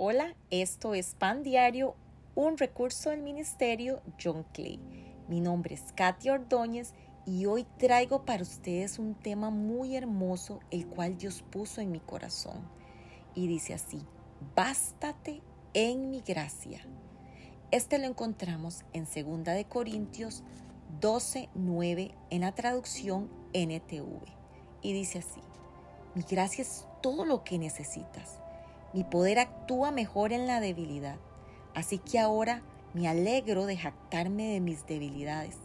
Hola, esto es Pan Diario, un recurso del Ministerio John Clay. Mi nombre es Katia Ordóñez y hoy traigo para ustedes un tema muy hermoso, el cual Dios puso en mi corazón. Y dice así, bástate en mi gracia. Este lo encontramos en 2 de Corintios 12, 9 en la traducción NTV. Y dice así, mi gracia es todo lo que necesitas mi poder actúa mejor en la debilidad. Así que ahora me alegro de jactarme de mis debilidades,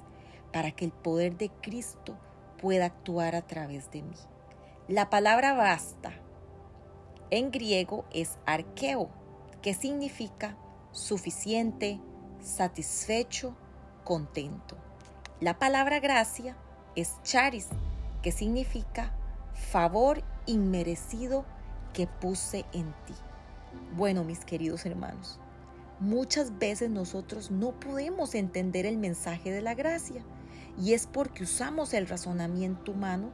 para que el poder de Cristo pueda actuar a través de mí. La palabra basta en griego es arqueo, que significa suficiente, satisfecho, contento. La palabra gracia es charis, que significa favor inmerecido que puse en ti. Bueno, mis queridos hermanos, muchas veces nosotros no podemos entender el mensaje de la gracia y es porque usamos el razonamiento humano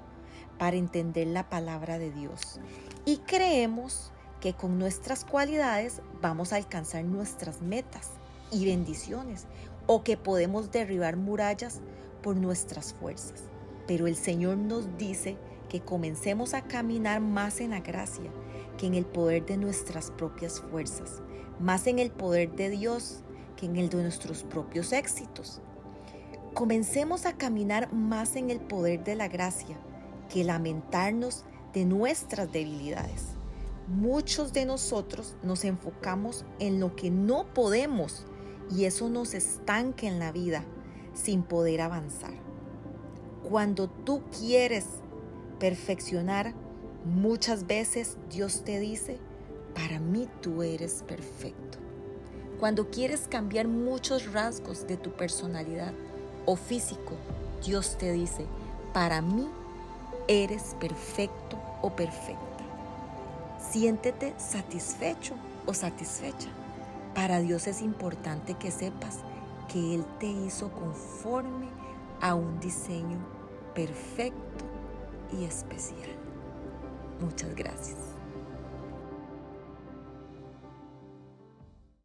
para entender la palabra de Dios y creemos que con nuestras cualidades vamos a alcanzar nuestras metas y bendiciones o que podemos derribar murallas por nuestras fuerzas. Pero el Señor nos dice que comencemos a caminar más en la gracia que en el poder de nuestras propias fuerzas, más en el poder de Dios que en el de nuestros propios éxitos. Comencemos a caminar más en el poder de la gracia que lamentarnos de nuestras debilidades. Muchos de nosotros nos enfocamos en lo que no podemos y eso nos estanca en la vida sin poder avanzar. Cuando tú quieres perfeccionar, muchas veces Dios te dice, para mí tú eres perfecto. Cuando quieres cambiar muchos rasgos de tu personalidad o físico, Dios te dice, para mí eres perfecto o perfecta. Siéntete satisfecho o satisfecha. Para Dios es importante que sepas que Él te hizo conforme a un diseño perfecto y especial. Muchas gracias.